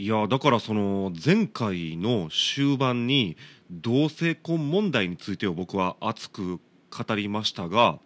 いやだからその前回の終盤に同性婚問題についてを僕は熱く語りましたが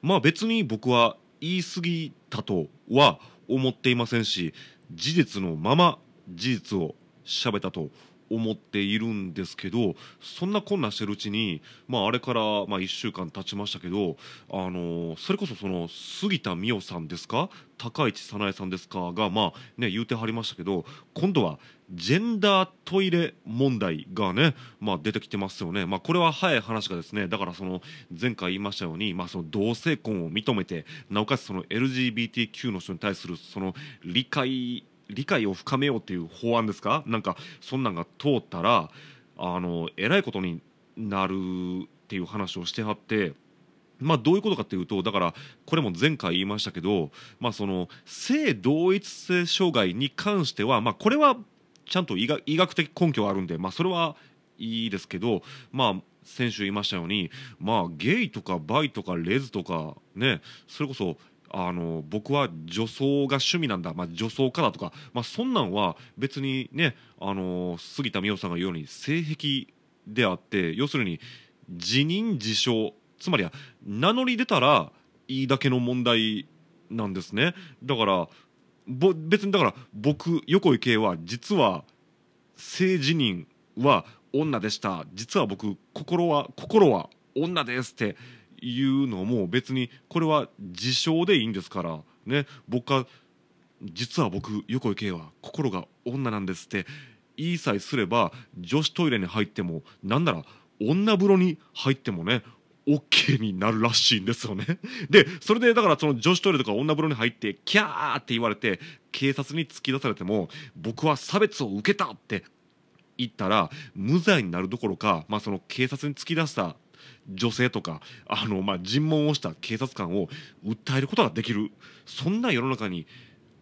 まあ別に僕は言い過ぎたとは思っていませんし事実のまま事実を喋ったと思っているんですけどそんなこんなしてるうちに、まあ、あれから、まあ、1週間経ちましたけど、あのーそれこそその杉田水脈さんですか高市早苗さんですかが、まあね、言うてはりましたけど今度はジェンダートイレ問題がね、まあ、出てきてますよね、まあ、これは早い話がですねだからその前回言いましたように、まあ、その同性婚を認めてなおかつその LGBTQ の人に対するその理解理解を深めようっていう法案ですか？なんかそんなんが通ったらあのえらいことになるっていう話をしてはって。まあ、どういうことかっていうとだからこれも前回言いましたけど、まあ、その性同一性障害に関しては、まあ、これはちゃんと医学医学的根拠があるんで、まあ、それはいいですけど、まあ、先週言いましたように、まあ、ゲイとかバイとかレズとかねそれこそあの僕は女装が趣味なんだ、まあ、女装からとか、まあ、そんなんは別にねあの杉田水脈さんが言うように性癖であって要するに自認自称。つまりは名乗り出たらいいだけの問題なんですね。だからぼ別にだから僕横井圭は実は性自認は女でした。実は僕心は心は女ですっていうのも別にこれは自称でいいんですからね僕は実は僕横井圭は心が女なんですって言いさえすれば女子トイレに入ってもなんなら女風呂に入ってもね OK になるらしいんですよね。でそれでだからその女子トイレとか女風呂に入ってキャーって言われて警察に突き出されても僕は差別を受けたって言ったら無罪になるどころか、まあ、その警察に突き出した女性とかあの、まあ、尋問をした警察官を訴えることができるそんな世の中に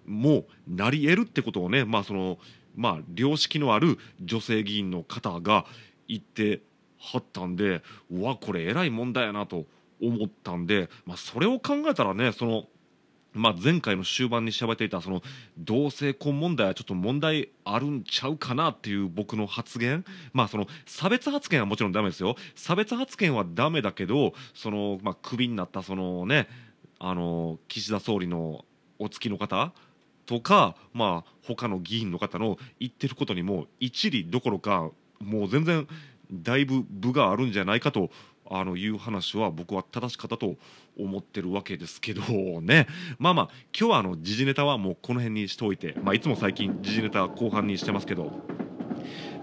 もうなり得るってことをね、まあそのまあ、良識のある女性議員の方が言ってはったんでうわこれえらい問題やなと思ったんで、まあ、それを考えたらねその。まあ、前回の終盤に喋っていたその同性婚問題はちょっと問題あるんちゃうかなっていう僕の発言、まあ、その差別発言はもちろんダメですよ。差別発言はダメだけどその、まあ、クビになったその、ね、あの岸田総理のお付きの方とか、まあ、他の議員の方の言ってることにも一理どころかもう全然だいぶ部があるんじゃないかとあのいう話は僕は正しかったと思ってるわけですけどね。まあまあ今日はあの時事ネタはもうこの辺にしておいて、まあ、いつも最近時事ネタ後半にしてますけど。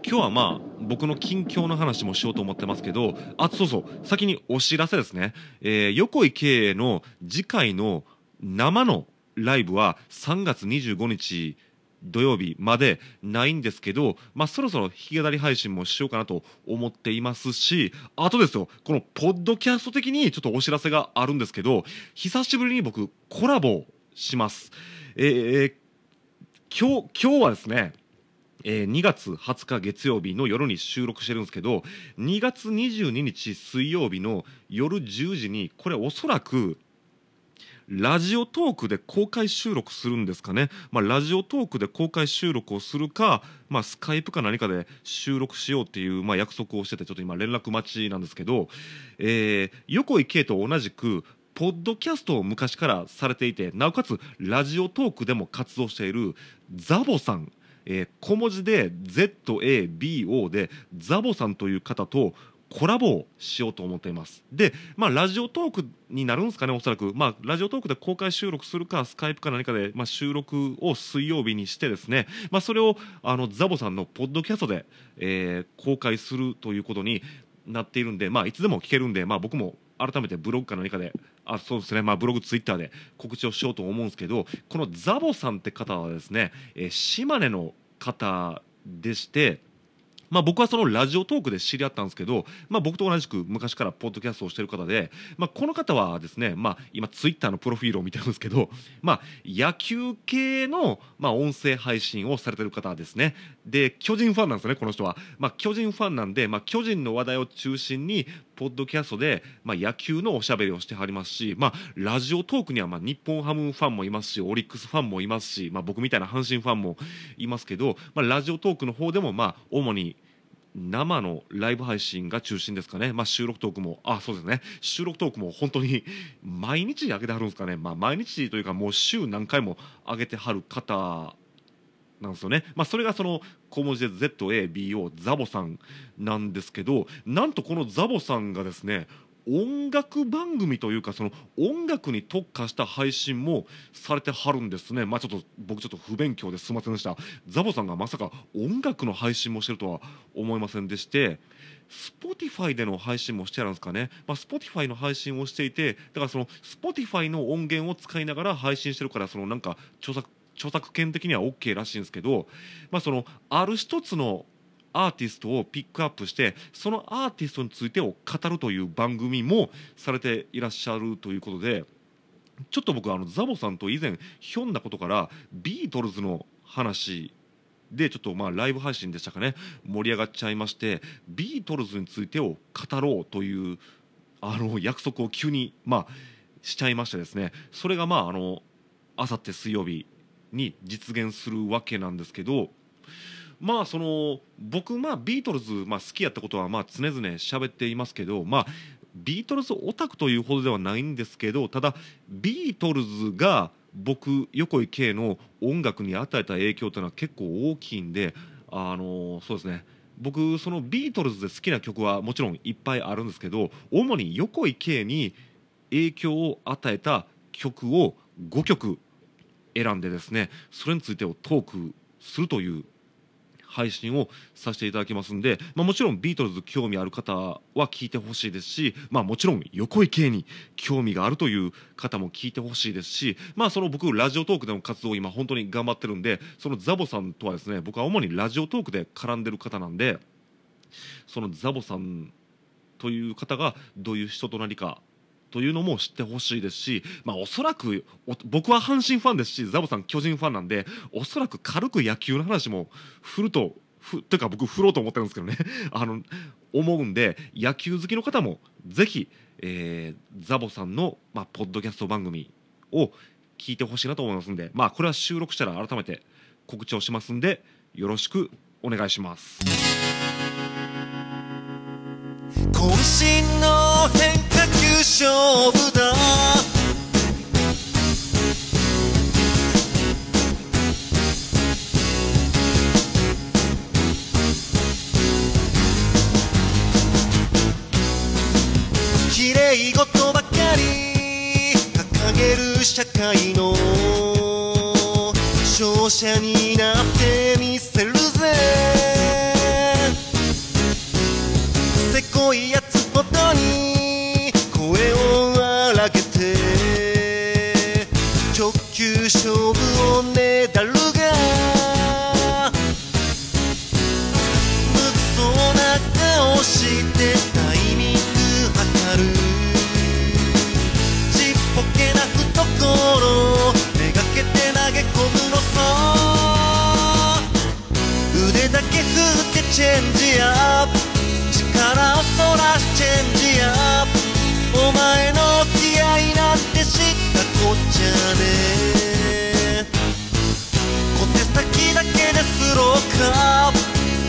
今日はまあ僕の近況の話もしようと思ってますけどあそうそう先にお知らせですね、えー横井圭の次回の生のライブは3月25日土曜日までないんですけど、まあ、そろそろ弾き語り配信もしようかなと思っていますしあとですよこのポッドキャスト的にちょっとお知らせがあるんですけど久しぶりに僕コラボします。えー今日今日はですねえー2月20日月曜日の夜に収録してるんですけど2月22日水曜日の夜10時にこれおそらくラジオトークで公開収録するんですかね、まあ、ラジオトークで公開収録をするか、まあ、スカイプか何かで収録しようっていう、まあ、約束をしててちょっと今連絡待ちなんですけど、えー横井圭と同じくポッドキャストを昔からされていてなおかつラジオトークでも活動しているザボさん。えー小文字で ZABO でザボさんという方とコラボをしようと思っています。でまあラジオトークになるんですかねおそらく。まあラジオトークで公開収録するかスカイプか何かで、まあ、収録を水曜日にしてですね。まあそれをあのザボさんのポッドキャストで、えー公開するということになっているんでまあいつでも聞けるんでまあ僕も改めてブログか何かであそうですね、まあ、ブログツイッターで告知をしようと思うんですけどこのザボさんって方はですね、えー島根の方でして。まあ、僕はそのラジオトークで知り合ったんですけど、まあ、僕と同じく昔からポッドキャストをしている方で、まあ、この方はですね、まあ、今ツイッターのプロフィールを見てるんですけど、まあ、野球系の、まあ、音声配信をされてる方ですね。で巨人ファンなんですねこの人は、まあ、巨人ファンなんで、まあ、巨人の話題を中心にポッドキャストで、まあ、野球のおしゃべりをしてはりますし、まあ、ラジオトークにはまあ日本ハムファンもいますしオリックスファンもいますし、まあ、僕みたいな阪神ファンもいますけど、まあ、ラジオトークの方でもまあ主に生のライブ配信が中心ですかね、まあ、収録トークもあそうですね。収録トークも本当に毎日上げてはるんですかね、まあ、毎日というかもう週何回も上げてはる方なんですよね、まあ、それがその小文字で ZABO ザボさんなんですけどなんとこのザボさんがですね音楽番組というかその音楽に特化した配信もされてはるんですね。まあちょっと僕ちょっと不勉強ですみませんでした。ザボさんがまさか音楽の配信もしてるとは思いませんでして Spotify での配信もしてあるんですかね、まあ、Spotify の配信をしていてだからその Spotify の音源を使いながら配信してるからそのなんか著作著作権的には OK らしいんですけど、まあ、そのある一つのアーティストをピックアップしてそのアーティストについてを語るという番組もされていらっしゃるということでちょっと僕あのザボさんと以前ひょんなことからビートルズの話でちょっとまあライブ配信でしたかね盛り上がっちゃいましてビートルズについてを語ろうというあの約束を急にまあしちゃいましてですね。それがまああのあさって水曜日に実現するわけなんですけどまあその僕まあビートルズ、まあ、好きやったことはまあ常々喋っていますけどまあビートルズオタクというほどではないんですけどただビートルズが僕横井圭の音楽に与えた影響というのは結構大きいんであのそうですね。僕そのビートルズで好きな曲はもちろんいっぱいあるんですけど主に横井圭に影響を与えた曲を5曲選んでですねそれについてをトークするという配信をさせていただきますんで、まあ、もちろんビートルズ興味ある方は聞いてほしいですし、まあ、もちろん横井圭に興味があるという方も聞いてほしいですし、まあ、その僕ラジオトークでの活動を今本当に頑張ってるんでそのザボさんとはですね僕は主にラジオトークで絡んでる方なんでそのザボさんという方がどういう人となりかというのも知ってほしいですし、まあ、おそらく僕は阪神ファンですしザボさん巨人ファンなんでおそらく軽く野球の話も振るとふというか僕振ろうと思ってるんですけどね あの思うんで野球好きの方もぜひ、えー、ザボさんの、まあ、ポッドキャスト番組を聞いてほしいなと思いますんで、まあ、これは収録したら改めて告知をしますんでよろしくお願いします。渾身の変勝負だ。綺麗事ばかり掲げる社会の勝者になってみせるぜ。せこいやつほどに投げて直球勝負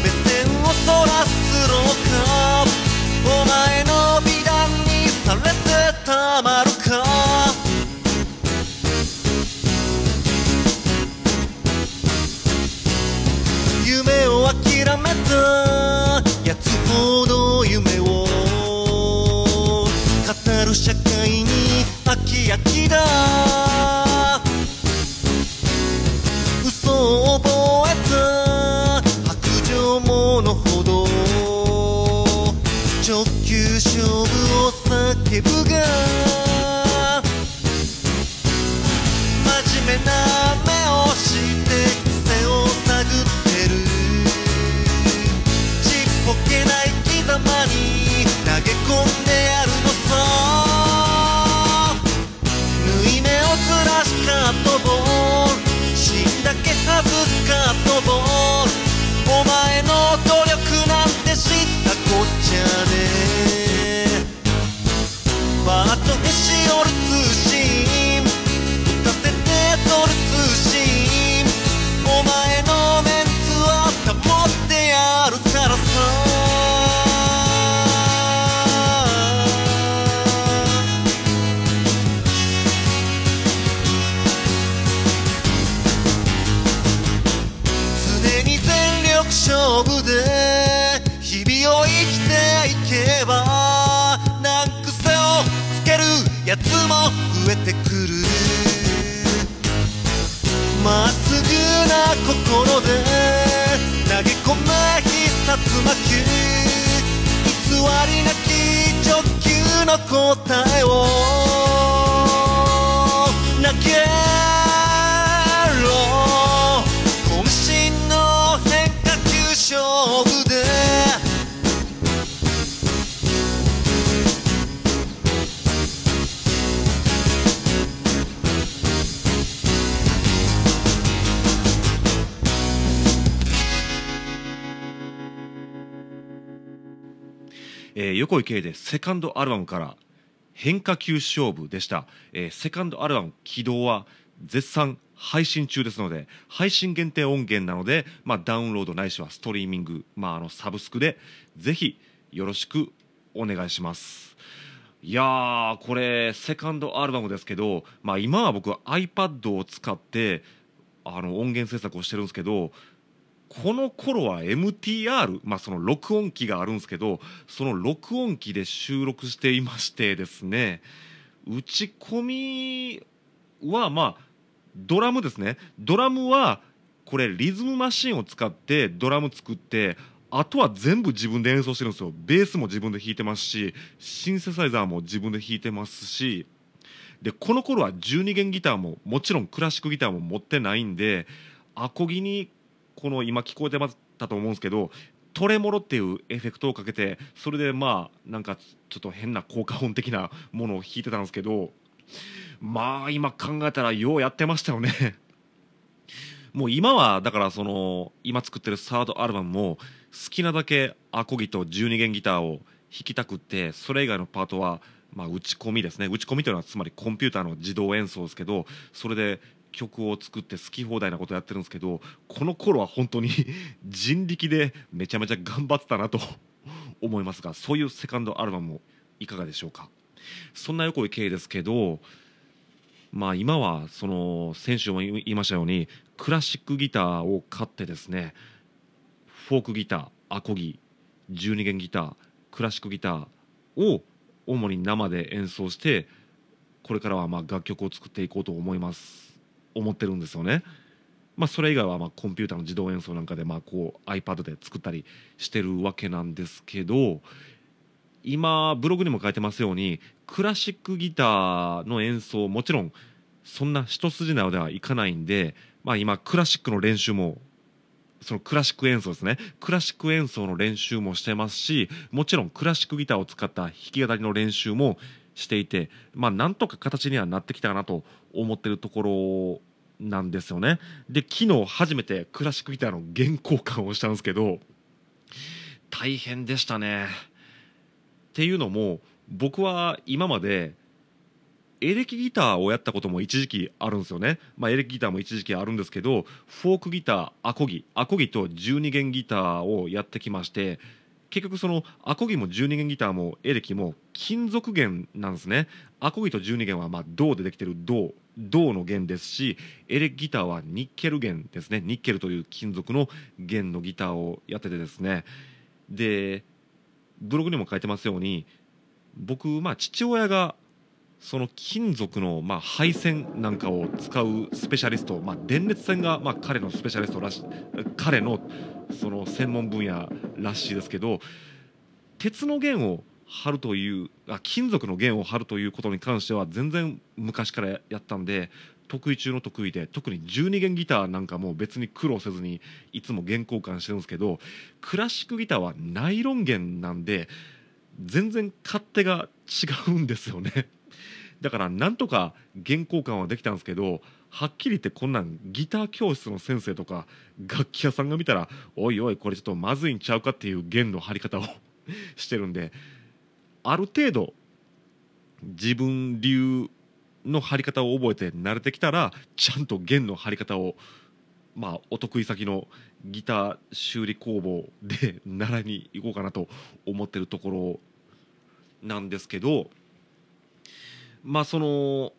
目線をそらすスローカーお前の美談にされてたまるか。夢を諦めた。やつほど夢を。語る社会に飽き飽きだ。偽りなき直球の答えをえー横井圭でセカンドアルバムから変化球勝負でした、えーセカンドアルバム起動は絶賛配信中ですので配信限定音源なので、まあ、ダウンロードないしはストリーミング、まあ、あのサブスクでぜひよろしくお願いします。いやーこれセカンドアルバムですけど、まあ、今は僕は iPad を使ってあの音源制作をしてるんですけどこの頃は MTR、まあ、その録音機があるんですけどその録音機で収録していましてですね打ち込みはまあドラムですね。ドラムはこれリズムマシンを使ってドラム作ってあとは全部自分で演奏してるんですよ。ベースも自分で弾いてますしシンセサイザーも自分で弾いてますしでこの頃は12弦ギターももちろんクラシックギターも持ってないんでアコギにこの今聞こえてましたと思うんですけどトレモロっていうエフェクトをかけてそれでまあなんかちょっと変な効果音的なものを弾いてたんですけどまあ今考えたらようやってましたよね。もう今はだからその今作ってるサードアルバムも好きなだけアコギと12弦ギターを弾きたくってそれ以外のパートはまあ打ち込みですね。打ち込みというのはつまりコンピューターの自動演奏ですけどそれで曲を作って好き放題なことやってるんですけどこの頃は本当に 人力でめちゃめちゃ頑張ってたなと 思いますがそういうセカンドアルバムもいかがでしょうか？そんな横井圭ですけどまあ今はその先週も言いましたようにクラシックギターを買ってですねフォークギターアコギ12弦ギタークラシックギターを主に生で演奏してこれからはま楽曲を作っていこうと思います。思ってるんですよね。まあ、それ以外はまコンピューターの自動演奏なんかでまあこう iPad で作ったりしてるわけなんですけど今ブログにも書いてますようにクラシックギターの演奏もちろんそんな一筋縄ではいかないんで、まあ、今クラシックの練習もそのクラシック演奏ですねクラシック演奏の練習もしてますしもちろんクラシックギターを使った弾き語りの練習もしていてまあなんとか形にはなってきたかなと思ってるところなんですよね。で昨日初めてクラシックギターの原交換をしたんですけど大変でしたね。っていうのも僕は今までエレキギターをやったことも一時期あるんですよね、まあ、エレキギターも一時期あるんですけどフォークギターアコギアコギと12弦ギターをやってきまして結局そのアコギも12弦ギターもエレキも金属弦なんですね。アコギと12弦はまあ銅でできてる銅銅の弦ですしエレキギターはニッケル弦ですね。ニッケルという金属の弦のギターをやっててですね。でブログにも書いてますように僕まあ父親がその金属のまあ配線なんかを使うスペシャリスト、まあ、電熱線がまあ彼のスペシャリストらし彼のその専門分野らしいですけど鉄の弦を張るというあ金属の弦を張るということに関しては全然昔からやったんで得意中の得意で特に12弦ギターなんかも別に苦労せずにいつも弦交換してるんですけどクラシックギターはナイロン弦なんで全然勝手が違うんですよね。だからなんとか弦交換はできたんですけどはっきり言ってこんなんギター教室の先生とか楽器屋さんが見たらおいおいこれちょっとまずいんちゃうかっていう弦の張り方を してるんである程度自分流の張り方を覚えて慣れてきたらちゃんと弦の張り方をまあお得意先のギター修理工房で習いに行こうかなと思ってるところなんですけどまあその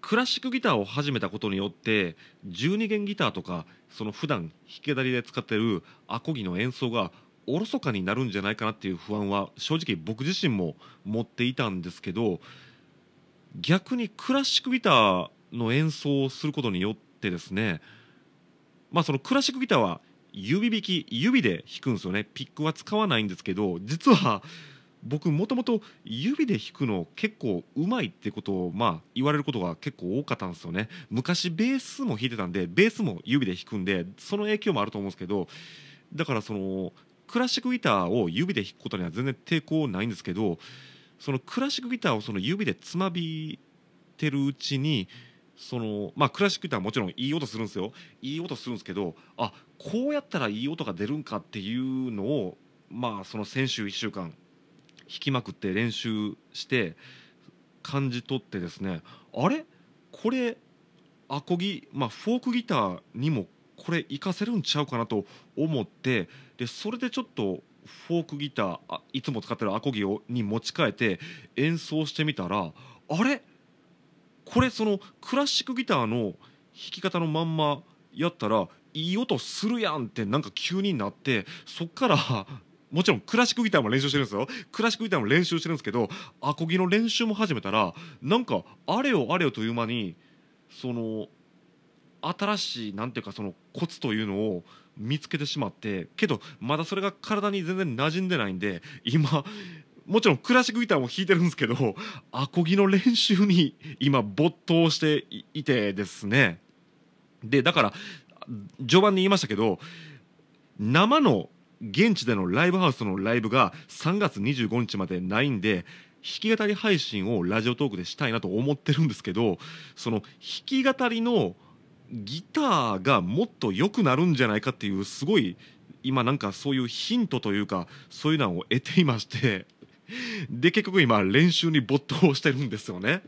クラシックギターを始めたことによって12弦ギターとかその普段弾き語りで使ってるアコギの演奏がおろそかになるんじゃないかなっていう不安は正直僕自身も持っていたんですけど逆にクラシックギターの演奏をすることによってですねまあそのクラシックギターは指弾き指で弾くんですよね。ピックは使わないんですけど実は僕もともと指で弾くの結構うまいってことをまあ言われることが結構多かったんですよね。昔ベースも弾いてたんでベースも指で弾くんでその影響もあると思うんですけどだからそのクラシックギターを指で弾くことには全然抵抗ないんですけどそのクラシックギターをその指でつまびてるうちにそのまあクラシックギターはもちろんいい音するんですよ。いい音するんですけどあこうやったらいい音が出るんかっていうのをまあその先週1週間弾きまくって練習して感じ取ってですね。あれ？これアコギ、まあ、フォークギターにもこれ活かせるんちゃうかなと思って。でそれでちょっとフォークギターあいつも使ってるアコギをに持ち替えて演奏してみたらあれ？これそのクラシックギターの弾き方のまんまやったらいい音するやんってなんか急になってそっからもちろんクラシックギターも練習してるんですよ。クラシックギターも練習してるんですけどアコギの練習も始めたらなんかあれよあれよという間にその新しいなんていうかそのコツというのを見つけてしまってけどまだそれが体に全然馴染んでないんで今もちろんクラシックギターも弾いてるんですけどアコギの練習に今没頭していてですね。でだから序盤に言いましたけど生の現地でのライブハウスのライブが3月25日までないんで弾き語り配信をラジオトークでしたいなと思ってるんですけどその弾き語りのギターがもっと良くなるんじゃないかっていうすごい今なんかそういうヒントというかそういうのを得ていましてで結局今練習に没頭してるんですよね。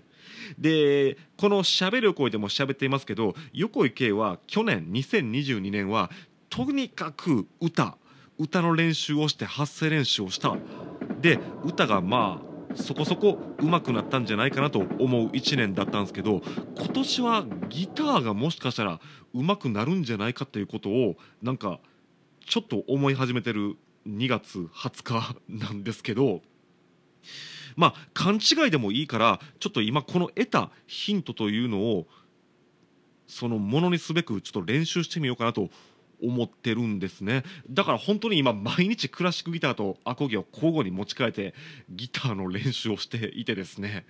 でこの「しゃべる横井」でも喋っていますけど横井圭は去年2022年はとにかく歌歌の練習をして発声練習をした。で歌がまあそこそこ上手くなったんじゃないかなと思う1年だったんですけど今年はギターがもしかしたら上手くなるんじゃないかということをなんかちょっと思い始めてる2月20日なんですけどまあ勘違いでもいいからちょっと今この得たヒントというのをそのものにすべくちょっと練習してみようかなと思ってるんですね。だから本当に今毎日クラシックギターとアコギを交互に持ち替えてギターの練習をしていてですね。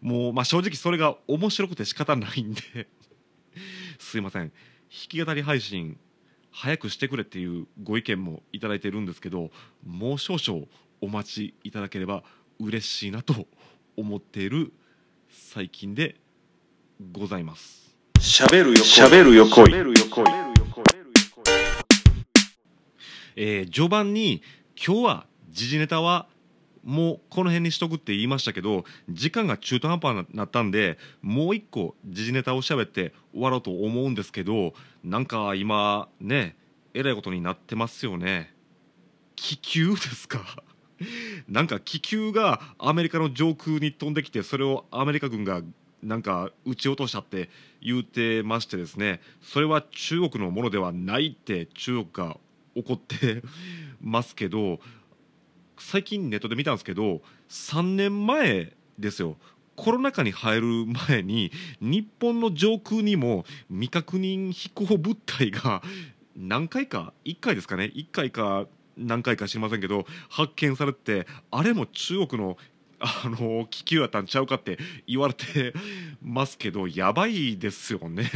もうまあ正直それが面白くて仕方ないんで。すいません。弾き語り配信早くしてくれっていうご意見もいただいてるんですけどもう少々お待ちいただければ嬉しいなと思っている最近でございます。しゃべるよしゃべるよこいえー序盤に今日は時事ネタはもうこの辺にしとくって言いましたけど時間が中途半端になったんでもう一個時事ネタを喋って終わろうと思うんですけどなんか今ねえらいことになってますよね。気球ですか？なんか気球がアメリカの上空に飛んできてそれをアメリカ軍がなんか撃ち落としたって言うてましてですねそれは中国のものではないって中国が怒って ますけど最近ネットで見たんですけど3年前ですよコロナ禍に入る前に日本の上空にも未確認飛行物体が 何回か1回ですかね1回か何回か知りませんけど発見されてあれも中国のあの気球やったんちゃうかって言われてますけどやばいですよね。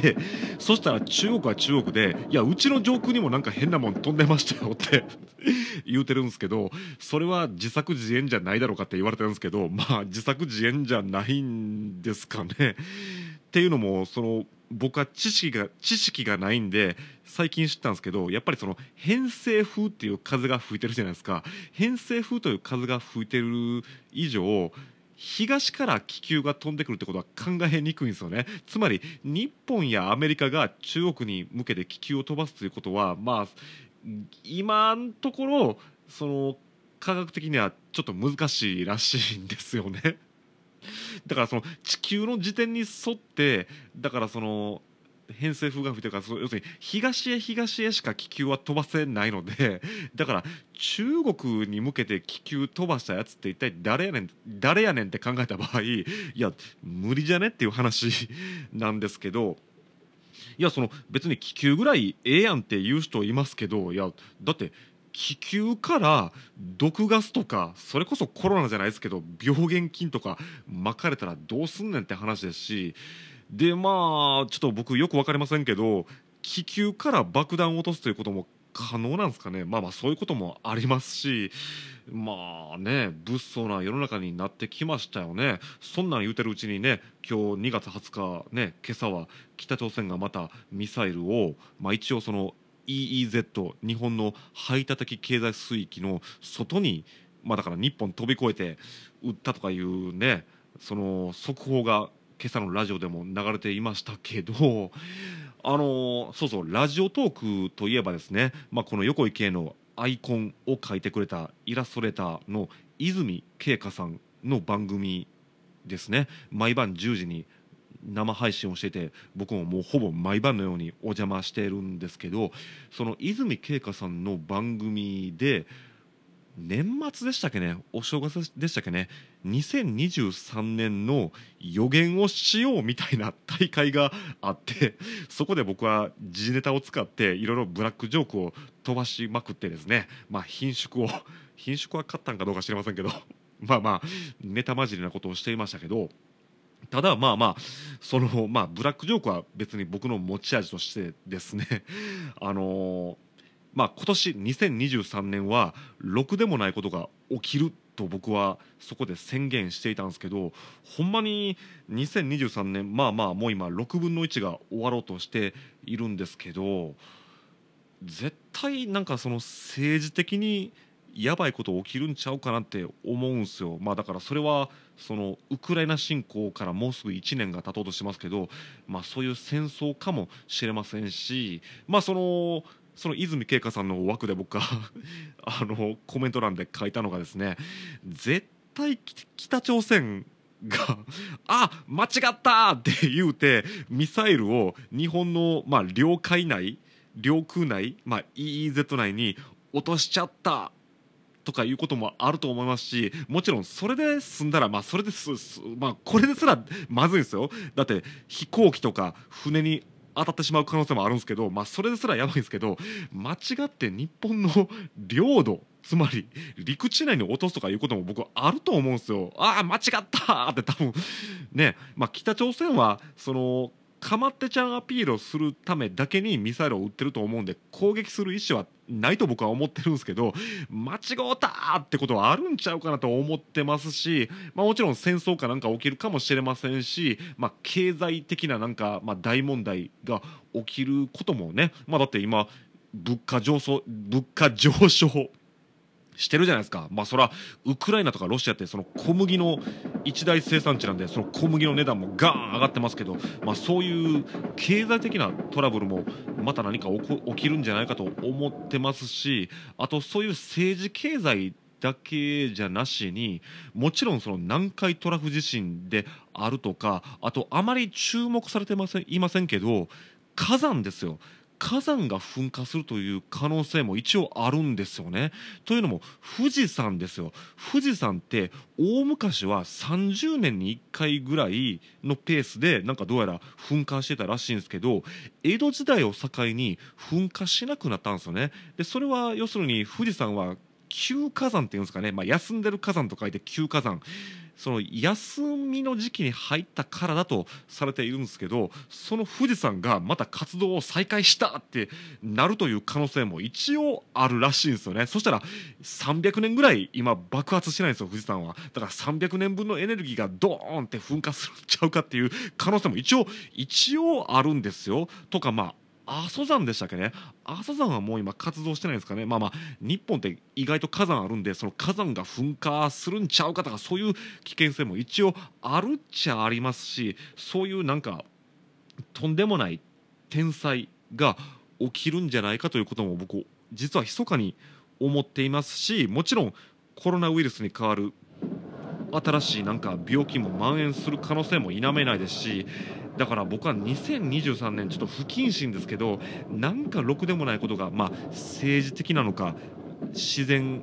でそしたら中国は中国で「いやうちの上空にもなんか変なもん飛んでましたよ」って 言うてるんですけどそれは自作自演じゃないだろうかって言われてるんですけどまあ自作自演じゃないんですかね。っていうのもその僕は知識が知識がないんで最近知ったんですけどやっぱりその偏西風っていう風が吹いてるじゃないですか偏西風という風が吹いてる以上東から気球が飛んでくるってことは考えにくいんですよねつまり日本やアメリカが中国に向けて気球を飛ばすということはまあ今のところその科学的にはちょっと難しいらしいんですよね。だからその地球の時点に沿ってだからその偏西風が吹いてるからその要するに東へ東へしか気球は飛ばせないので だから中国に向けて気球飛ばしたやつって一体誰やねん誰やねんって考えた場合いや無理じゃねっていう話 なんですけどいやその別に気球ぐらいええやんって言う人いますけどいやだって気球から毒ガスとかそれこそコロナじゃないですけど病原菌とか巻かれたらどうすんねんって話ですしでまあちょっと僕よく分かりませんけど気球から爆弾を落とすということも可能なんですかね。まあまあそういうこともありますしまあね物騒な世の中になってきましたよね。そんなん言うてるうちにね今日2月20日ね今朝は北朝鮮がまたミサイルをまあ一応その EEZ 日本の排他的経済水域の外にまあだから日本飛び越えて撃ったとかいうねその速報が今朝のラジオでも流れていましたけど あのそうそうラジオトークといえばですね、まあ、この横井系のアイコンを描いてくれたイラストレーターの泉慶香さんの番組ですね。毎晩10時に生配信をしてて僕ももうほぼ毎晩のようにお邪魔してるんですけどその泉慶香さんの番組で年末でしたっけね？お正月でしたっけね？2023年の予言をしようみたいな大会があってそこで僕は時事ネタを使っていろいろブラックジョークを飛ばしまくってですね。まあ品種を品種は勝ったんかどうか知りませんけど。まあまあネタ混じりなことをしていましたけど。ただまあまあそのまあブラックジョークは別に僕の持ち味としてですね。あのまあ今年2023年はろくでもないことが起きると僕はそこで宣言していたんですけどほんまに2023年まあまあもう今6分の1が終わろうとしているんですけど絶対なんかその政治的にやばいこと起きるんちゃうかなって思うんですよ。まあだからそれはそのウクライナ侵攻からもうすぐ1年が経とうとしてますけど、まあそういう戦争かもしれませんし、まあそのその泉慶香さんの枠で僕が あのコメント欄で書いたのがですね、絶対北朝鮮が「あ間違った!」って言うてミサイルを日本の、まあ、領海内領空内、まあ、EEZ 内に落としちゃったとかいうこともあると思いますしもちろんそれで済んだらまあそれですまあこれですらまずいんですよだって飛行機とか船に当たってしまう可能性もあるんですけどまあそれですらやばいんですけど間違って日本の領土つまり陸地内に落とすとかいうことも僕あると思うんですよ。ああ間違ったって多分ねまあ北朝鮮はそのかまってちゃんアピールをするためだけにミサイルを撃ってると思うんで攻撃する意思はないと僕は思ってるんですけど間違うたってことはあるんちゃうかなと思ってますし、まあ、もちろん戦争かなんか起きるかもしれませんし、まあ、経済的ななんか、まあ、大問題が起きることもね、まあ、だって今物価上昇物価上昇してるじゃないですか。まあそら、ウクライナとかロシアってその小麦の一大生産地なんで、その小麦の値段もガーン上がってますけど、まあそういう経済的なトラブルもまた何か起きるんじゃないかと思ってますし、あとそういう政治経済だけじゃなしにもちろんその南海トラフ地震であるとかあとあまり注目されてませんいませんけど火山ですよ火山が噴火するという可能性も一応あるんですよね。というのも富士山ですよ富士山って大昔は30年に1回ぐらいのペースでなんかどうやら噴火してたらしいんですけど江戸時代を境に噴火しなくなったんですよね。でそれは要するに富士山は休火山っていうんですかね、まあ、休んでる火山と書いて休火山その休みの時期に入ったからだとされているんですけどその富士山がまた活動を再開したってなるという可能性も一応あるらしいんですよね。そしたら300年ぐらい今爆発してないんですよ富士山は。だから300年分のエネルギーがドーンって噴火するんちゃうかっていう可能性も一応一応あるんですよ。とかまあ阿蘇山でしたっけね。阿蘇山はもう今活動してないですかね。まあまあ日本って意外と火山あるんでその火山が噴火するんちゃうかとかそういう危険性も一応あるっちゃありますしそういうなんかとんでもない天災が起きるんじゃないかということも僕実は密かに思っていますしもちろんコロナウイルスに代わる新しいなんか病気も蔓延する可能性も否めないですしだから僕は2023年ちょっと不謹慎ですけどなんかろくでもないことがまあ政治的なのか自然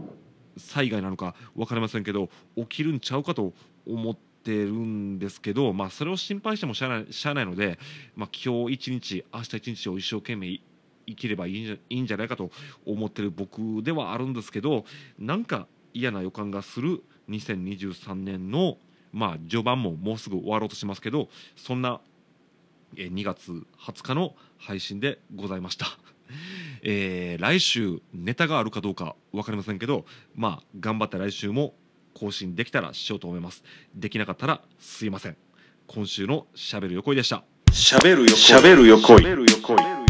災害なのか分かりませんけど起きるんちゃうかと思ってるんですけど、まあ、それを心配してもしゃあないしゃあないので、まあ、今日一日明日一日を一生懸命生きればいいんじゃいいんじゃないかと思ってる僕ではあるんですけどなんか嫌な予感がする2023年の、まあ、序盤ももうすぐ終わろうとしますけどそんなえー2月20日の配信でございました。えー来週ネタがあるかどうか分かりませんけどまあ頑張って来週も更新できたらしようと思います。できなかったらすいません。今週のしゃべる横井でした。しゃべるよしゃべる横井しゃべるよこい